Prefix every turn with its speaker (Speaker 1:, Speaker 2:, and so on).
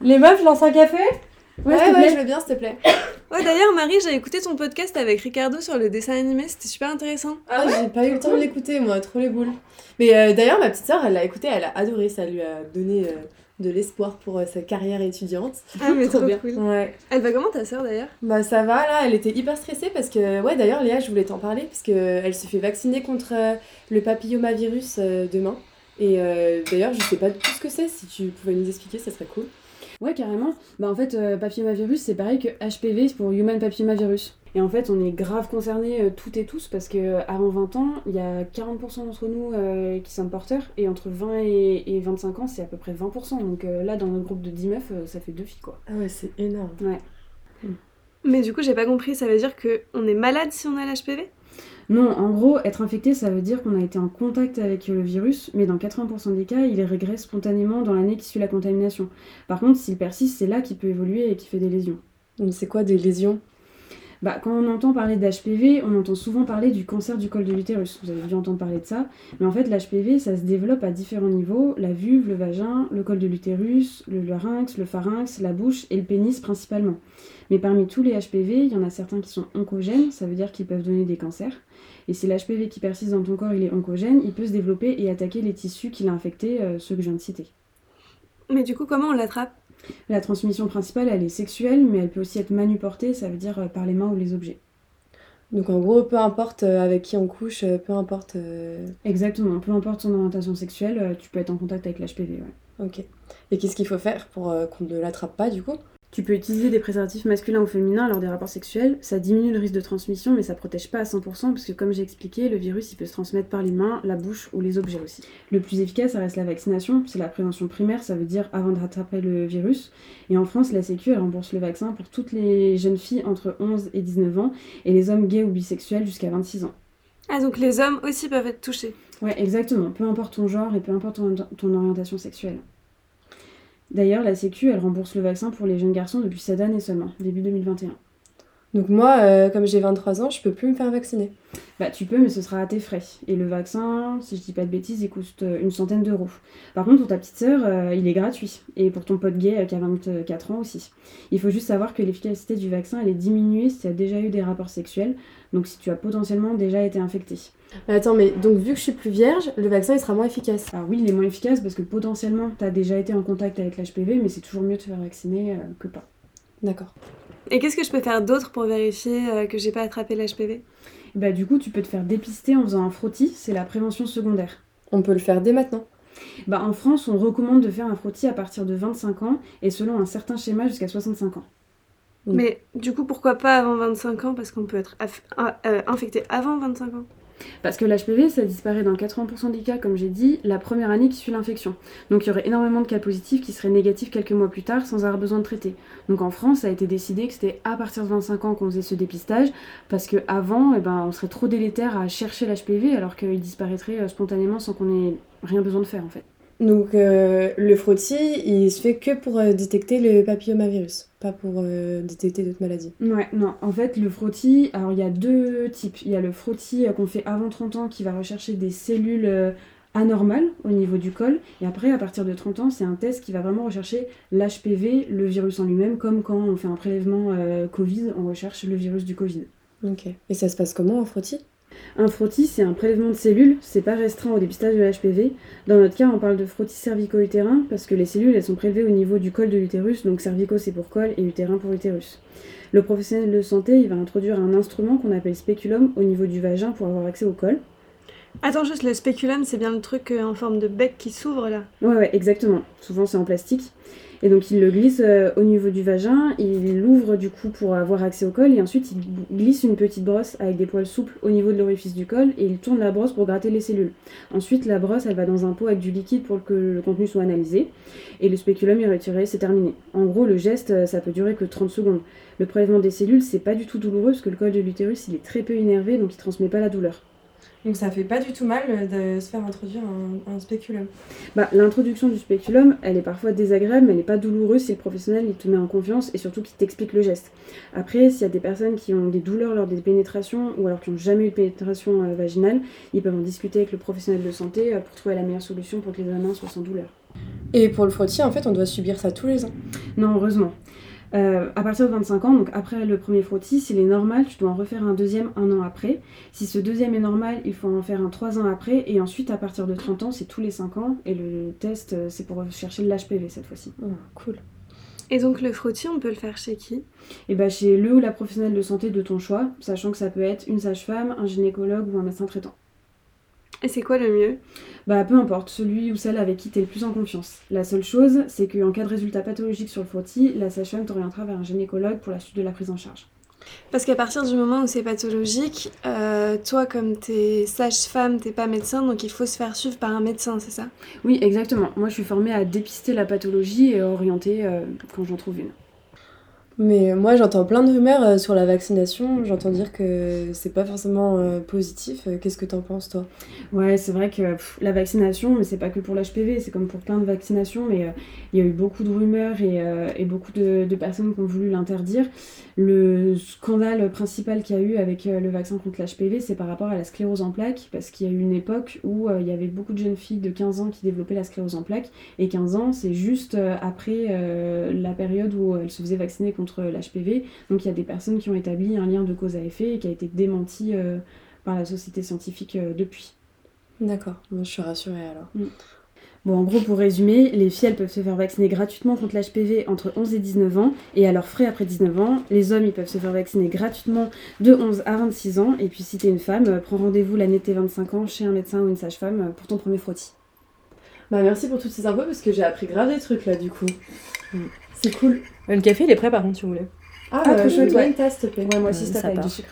Speaker 1: Les meufs lancent un café?
Speaker 2: Ouais, ouais, je veux bien, s'il te plaît.
Speaker 3: Ouais, d'ailleurs, Marie, j'ai écouté ton podcast avec Ricardo sur le dessin animé, c'était super intéressant.
Speaker 2: Ah, j'ai pas eu le temps de l'écouter, moi, trop les boules. Mais euh, d'ailleurs, ma petite sœur, elle l'a écouté, elle a adoré, ça lui a donné euh, de l'espoir pour euh, sa carrière étudiante.
Speaker 3: Ah, mais trop,
Speaker 2: bien.
Speaker 3: cool.
Speaker 2: Ouais.
Speaker 3: Elle va comment ta sœur d'ailleurs?
Speaker 2: Bah ça va, là, elle était hyper stressée parce que, ouais, d'ailleurs, Léa, je voulais t'en parler parce que elle se fait vacciner contre le papillomavirus euh, demain. Et euh, d'ailleurs, je sais pas du tout ce que c'est, si tu pouvais nous expliquer, ça serait cool.
Speaker 1: Ouais, carrément. Bah en fait, euh, papillomavirus, c'est pareil que HPV, c'est pour Human Papillomavirus. Et en fait, on est grave concernés euh, toutes et tous parce que euh, avant 20 ans, il y a 40% d'entre nous euh, qui sommes porteurs et entre 20 et, et 25 ans, c'est à peu près 20%. Donc euh, là, dans notre groupe de 10 meufs, ça fait deux filles quoi.
Speaker 2: Ah ouais, c'est énorme.
Speaker 3: Mais du coup, j'ai pas compris, ça veut dire que on est malade si on a l'HPV
Speaker 1: Non, en gros, être infecté, ça veut dire qu'on a été en contact avec le virus, mais dans 80% des cas, il régresse spontanément dans l'année qui suit la contamination. Par contre, s'il persiste, c'est là qu'il peut évoluer et qu'il fait des lésions.
Speaker 2: C'est quoi des lésions?
Speaker 1: Bah, quand on entend parler d'HPV, on entend souvent parler du cancer du col de l'utérus. Vous avez dû entendre parler de ça. Mais en fait, l'HPV, ça se développe à différents niveaux la vulve, le vagin, le col de l'utérus, le larynx, le pharynx, la bouche et le pénis principalement. Mais parmi tous les HPV, il y en a certains qui sont oncogènes, ça veut dire qu'ils peuvent donner des cancers. Et si l'HPV qui persiste dans ton corps il est oncogène, il peut se développer et attaquer les tissus qu'il a infectés, euh, ceux que je viens de citer.
Speaker 3: Mais du coup, comment on l'attrape?
Speaker 1: La transmission principale, elle est sexuelle, mais elle peut aussi être manuportée, ça veut dire euh, par les mains ou les objets.
Speaker 2: Donc en gros, peu importe euh, avec qui on couche, euh, peu importe...
Speaker 1: Exactement, peu importe son orientation sexuelle, tu peux être en contact avec l'HPV. Ouais.
Speaker 2: Ok. Et qu'est-ce qu'il faut faire pour qu'on ne l'attrape pas du coup?
Speaker 1: Tu peux utiliser des préservatifs masculins ou féminins lors des rapports sexuels, ça diminue le risque de transmission, mais ça protège pas à 100% parce que comme j'ai expliqué, le virus il peut se transmettre par les mains, la bouche ou les objets aussi. Le plus efficace, ça reste la vaccination, c'est la prévention primaire, ça veut dire avant de rattraper le virus. Et en France, la Sécu elle rembourse le vaccin pour toutes les jeunes filles entre 11 et 19 ans et les hommes gays ou bisexuels jusqu'à 26 ans.
Speaker 3: Ah, donc les hommes aussi peuvent être touchés.
Speaker 1: Ouais, exactement. Peu importe ton genre et peu importe ton, ton orientation sexuelle. D'ailleurs, la Sécu, elle rembourse le vaccin pour les jeunes garçons depuis cette année seulement, début 2021.
Speaker 2: Donc moi, euh, comme j'ai 23 ans, je peux plus me faire vacciner.
Speaker 1: Bah, tu peux, mais ce sera à tes frais. Et le vaccin, si je dis pas de bêtises, il coûte euh, une centaine d'euros. Par contre, pour ta petite sœur, euh, il est gratuit. Et pour ton pote gay euh, qui a 24 ans aussi. Il faut juste savoir que l'efficacité du vaccin, elle est diminuée si tu as déjà eu des rapports sexuels. Donc si tu as potentiellement déjà été infecté.
Speaker 2: Mais attends, mais donc vu que je suis plus vierge, le vaccin il sera moins efficace.
Speaker 1: Alors oui, il est moins efficace parce que potentiellement, tu as déjà été en contact avec l'HPV, mais c'est toujours mieux de se faire vacciner que pas.
Speaker 2: D'accord.
Speaker 3: Et qu'est-ce que je peux faire d'autre pour vérifier euh, que j'ai pas attrapé l'HPV
Speaker 1: Bah du coup, tu peux te faire dépister en faisant un frottis, c'est la prévention secondaire.
Speaker 2: On peut le faire dès maintenant.
Speaker 1: Bah en France, on recommande de faire un frottis à partir de 25 ans et selon un certain schéma jusqu'à 65 ans.
Speaker 2: Mm.
Speaker 3: Mais du coup, pourquoi pas avant 25 ans? Parce qu'on peut être ah, euh, infecté avant 25 ans.
Speaker 1: Parce que l'HPV, ça disparaît dans 80% des cas, comme j'ai dit, la première année qui suit l'infection. Donc il y aurait énormément de cas positifs qui seraient négatifs quelques mois plus tard sans avoir besoin de traiter. Donc en France, ça a été décidé que c'était à partir de 25 ans qu'on faisait ce dépistage, parce qu'avant, eh ben, on serait trop délétère à chercher l'HPV alors qu'il disparaîtrait euh, spontanément sans qu'on ait rien besoin de faire en fait.
Speaker 2: Donc euh, le frottis, il se fait que pour euh, détecter le papillomavirus, pas pour euh, détecter d'autres maladies.
Speaker 1: Ouais, non, en fait, le frottis, alors il y a deux types. Il y a le frottis qu'on fait avant 30 ans qui va rechercher des cellules anormales au niveau du col. Et après, à partir de 30 ans, c'est un test qui va vraiment rechercher l'HPV, le virus en lui-même, comme quand on fait un prélèvement Covid, on recherche le virus du Covid.
Speaker 2: Ok. Et ça se passe comment un frottis?
Speaker 1: Un frottis, c'est un prélèvement de cellules, c'est pas restreint au dépistage de l'HPV. Dans notre cas, on parle de frottis cervico-utérin parce que les cellules, elles sont prélevées au niveau du col de l'utérus, donc cervico c'est pour col et utérin pour utérus. Le professionnel de santé, il va introduire un instrument qu'on appelle spéculum au niveau du vagin pour avoir accès au col.
Speaker 3: Attends, juste le spéculum, c'est bien le truc euh, en forme de bec qui s'ouvre là?
Speaker 1: Ouais, ouais, exactement. Souvent, c'est en plastique. Et donc, il le glisse euh, au niveau du vagin, il l'ouvre du coup pour avoir accès au col, et ensuite, il glisse une petite brosse avec des poils souples au niveau de l'orifice du col, et il tourne la brosse pour gratter les cellules. Ensuite, la brosse, elle va dans un pot avec du liquide pour que le contenu soit analysé, et le spéculum est retiré, c'est terminé. En gros, le geste, euh, ça peut durer que 30 secondes. Le prélèvement des cellules, c'est pas du tout douloureux, parce que le col de l'utérus, il est très peu énervé, donc il transmet pas la douleur.
Speaker 2: Donc ça fait pas du tout mal de se faire introduire un, un spéculum.
Speaker 1: Bah, L'introduction du spéculum, elle est parfois désagréable, mais elle n'est pas douloureuse si le professionnel il te met en confiance et surtout qu'il t'explique le geste. Après, s'il y a des personnes qui ont des douleurs lors des pénétrations ou alors qui n'ont jamais eu de pénétration euh, vaginale, ils peuvent en discuter avec le professionnel de santé euh, pour trouver la meilleure solution pour que les amants soient sans douleur.
Speaker 2: Et pour le frottis, en fait, on doit subir ça tous les ans.
Speaker 1: Non, heureusement. Euh, à partir de 25 ans, donc après le premier frottis, s'il est normal, tu dois en refaire un deuxième un an après. Si ce deuxième est normal, il faut en faire un trois ans après. Et ensuite, à partir de 30 ans, c'est tous les 5 ans. Et le test, euh, c'est pour chercher l'HPV cette fois-ci.
Speaker 2: Oh, cool.
Speaker 3: Et donc le frottis, on peut le faire chez qui?
Speaker 1: Et bah chez le ou la professionnelle de santé de ton choix, sachant que ça peut être une sage-femme, un gynécologue ou un médecin traitant.
Speaker 3: Et c'est quoi le mieux?
Speaker 1: Bah peu importe, celui ou celle avec qui t'es le plus en confiance. La seule chose, c'est qu'en cas de résultat pathologique sur le frottis, la sage-femme t'orientera vers un gynécologue pour la suite de la prise en charge.
Speaker 3: Parce qu'à partir du moment où c'est pathologique, euh, toi comme t'es sage-femme, t'es pas médecin, donc il faut se faire suivre par un médecin, c'est ça?
Speaker 1: Oui, exactement. Moi je suis formée à dépister la pathologie et à orienter euh, quand j'en trouve une.
Speaker 2: Mais moi, j'entends plein de rumeurs euh, sur la vaccination. J'entends dire que c'est pas forcément euh, positif. Euh, Qu'est-ce que t'en penses, toi?
Speaker 1: Ouais, c'est vrai que la vaccination, mais c'est pas que pour l'HPV, c'est comme pour plein de vaccinations, mais euh, il y a eu beaucoup de rumeurs et, euh, et beaucoup de, personnes qui ont voulu l'interdire. Le scandale principal qu'il y a eu avec euh, le vaccin contre l'HPV, c'est par rapport à la sclérose en plaques, parce qu'il y a eu une époque où euh, il y avait beaucoup de jeunes filles de 15 ans qui développaient la sclérose en plaques, et 15 ans, c'est juste euh, après euh, la période où elles se faisaient vacciner contre l'HPV. Donc il y a des personnes qui ont établi un lien de cause à effet et qui a été démenti euh, par la société scientifique euh, depuis.
Speaker 2: D'accord, moi je suis rassurée alors.
Speaker 1: Bon, en gros, pour résumer, les filles, elles peuvent se faire vacciner gratuitement contre l'HPV entre 11 et 19 ans, et à leurs frais après 19 ans. Les hommes, ils peuvent se faire vacciner gratuitement de 11 à 26 ans, et puis si t'es une femme, euh, prends rendez-vous l'année de tes 25 ans chez un médecin ou une sage-femme pour ton premier frottis.
Speaker 2: Bah merci pour toutes ces infos parce que j'ai appris grave des trucs là du coup. C'est cool.
Speaker 4: Euh, Le café, il est prêt par contre, si vous voulez.
Speaker 2: Ah,
Speaker 1: Ah,
Speaker 2: euh,
Speaker 1: trop
Speaker 2: je
Speaker 1: chouette,
Speaker 2: veux bien
Speaker 1: ouais.
Speaker 2: une tasse s'il te plaît.
Speaker 1: Ouais, moi
Speaker 4: Euh,
Speaker 1: aussi, c'est
Speaker 4: ça
Speaker 1: avec du sucre.